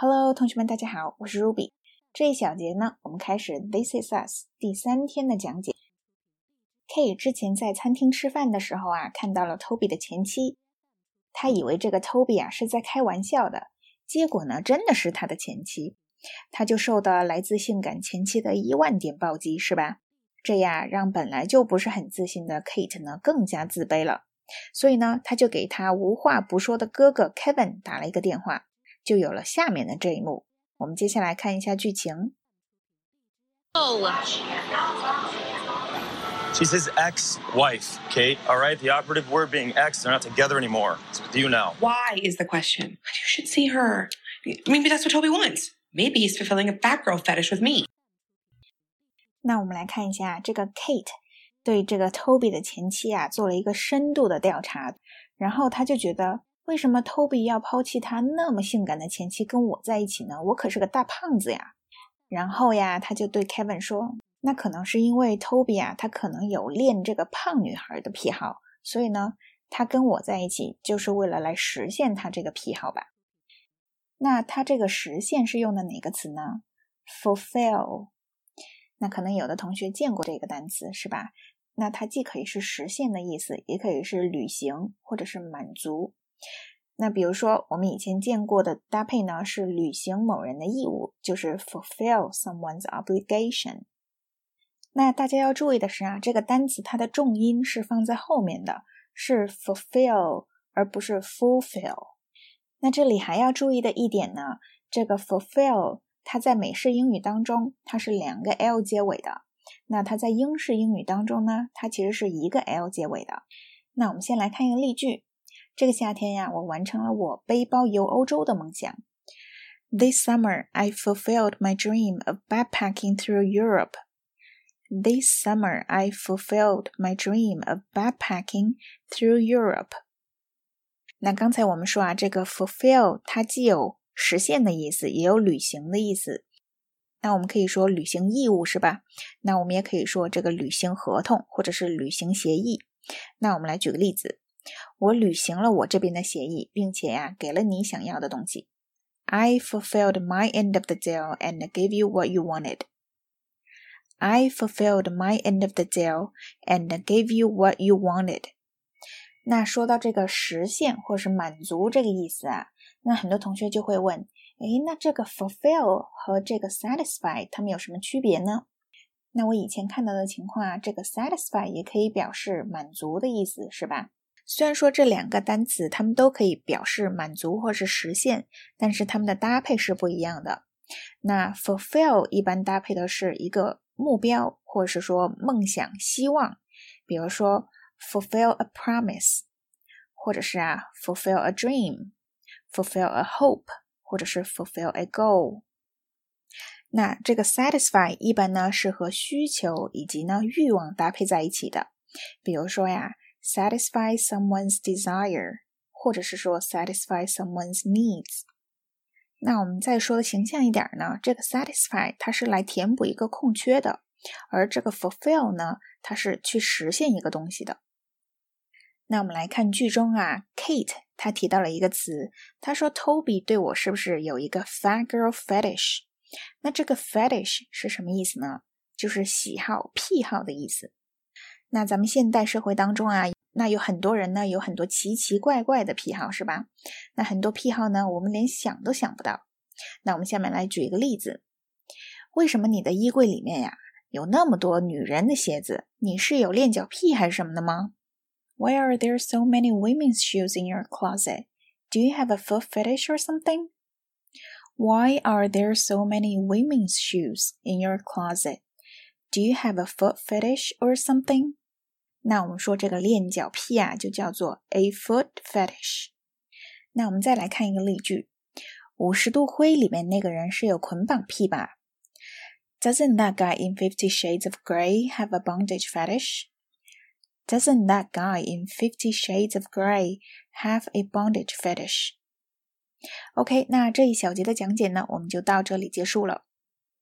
Hello，同学们，大家好，我是 Ruby。这一小节呢，我们开始 This is Us 第三天的讲解。Kate 之前在餐厅吃饭的时候啊，看到了 Toby 的前妻，他以为这个 Toby 啊是在开玩笑的，结果呢，真的是他的前妻，他就受到来自性感前妻的一万点暴击，是吧？这样让本来就不是很自信的 Kate 呢更加自卑了，所以呢，他就给他无话不说的哥哥 Kevin 打了一个电话。就有了下面的这一幕。我们接下来看一下剧情。Oh. She's his ex-wife, Kate. All right, the operative word being ex. They're not together anymore. It's with you now. Why is the question? You should see her. Maybe that's what Toby wants. Maybe he's fulfilling a fat girl fetish with me. 那我们来看一下这个 Kate 对这个 Toby 的前妻啊做了一个深度的调查，然后他就觉得为什么 Toby 要抛弃他那么性感的前妻跟我在一起呢？我可是个大胖子呀！然后呀，他就对 Kevin 说：“那可能是因为 Toby 啊，他可能有恋这个胖女孩的癖好，所以呢，他跟我在一起就是为了来实现他这个癖好吧？那他这个实现是用的哪个词呢？Fulfill。那可能有的同学见过这个单词是吧？那它既可以是实现的意思，也可以是履行或者是满足。那比如说，我们以前见过的搭配呢，是履行某人的义务，就是 fulfill someone's obligation。那大家要注意的是啊，这个单词它的重音是放在后面的，是 fulfill 而不是 fulfill。那这里还要注意的一点呢，这个 fulfill 它在美式英语当中它是两个 l 结尾的，那它在英式英语当中呢，它其实是一个 l 结尾的。那我们先来看一个例句。这个夏天呀，我完成了我背包游欧洲的梦想。This summer, I fulfilled my dream of backpacking through Europe. This summer, I fulfilled my dream of backpacking through Europe. 那刚才我们说啊，这个 fulfill 它既有实现的意思，也有履行的意思。那我们可以说履行义务是吧？那我们也可以说这个履行合同或者是履行协议。那我们来举个例子。我履行了我这边的协议，并且呀，给了你想要的东西。I fulfilled my end of the deal and gave you what you wanted. I fulfilled my end of the deal and gave you what you wanted. 那说到这个实现或是满足这个意思啊，那很多同学就会问：诶，那这个 fulfill 和这个 satisfy 它们有什么区别呢？那我以前看到的情况啊，这个 satisfy 也可以表示满足的意思，是吧？虽然说这两个单词它们都可以表示满足或是实现，但是它们的搭配是不一样的。那 fulfill 一般搭配的是一个目标，或者是说梦想、希望，比如说 fulfill a promise，或者是啊 fulfill a dream，fulfill a hope，或者是 fulfill a goal。那这个 satisfy 一般呢是和需求以及呢欲望搭配在一起的，比如说呀。Satisfy someone's desire，或者是说 satisfy someone's needs。那我们再说的形象一点呢，这个 satisfy 它是来填补一个空缺的，而这个 fulfill 呢，它是去实现一个东西的。那我们来看剧中啊，Kate 她提到了一个词，她说 Toby 对我是不是有一个 fat girl fetish？那这个 fetish 是什么意思呢？就是喜好、癖好的意思。那咱们现代社会当中啊，那有很多人呢，有很多奇奇怪怪的癖好，是吧？那很多癖好呢，我们连想都想不到。那我们下面来举一个例子：为什么你的衣柜里面呀有那么多女人的鞋子？你是有练脚癖还是什么的吗？Why are there so many women's shoes in your closet? Do you have a foot fetish or something? Why are there so many women's shoes in your closet? Do you have a foot fetish or something? 那我们说这个练脚癖啊，就叫做 a foot fetish。那我们再来看一个例句：五十度灰里面那个人是有捆绑癖吧？Doesn't that guy in Fifty Shades of Grey have a bondage fetish? Doesn't that guy in Fifty Shades of Grey have a bondage fetish? OK，那这一小节的讲解呢，我们就到这里结束了。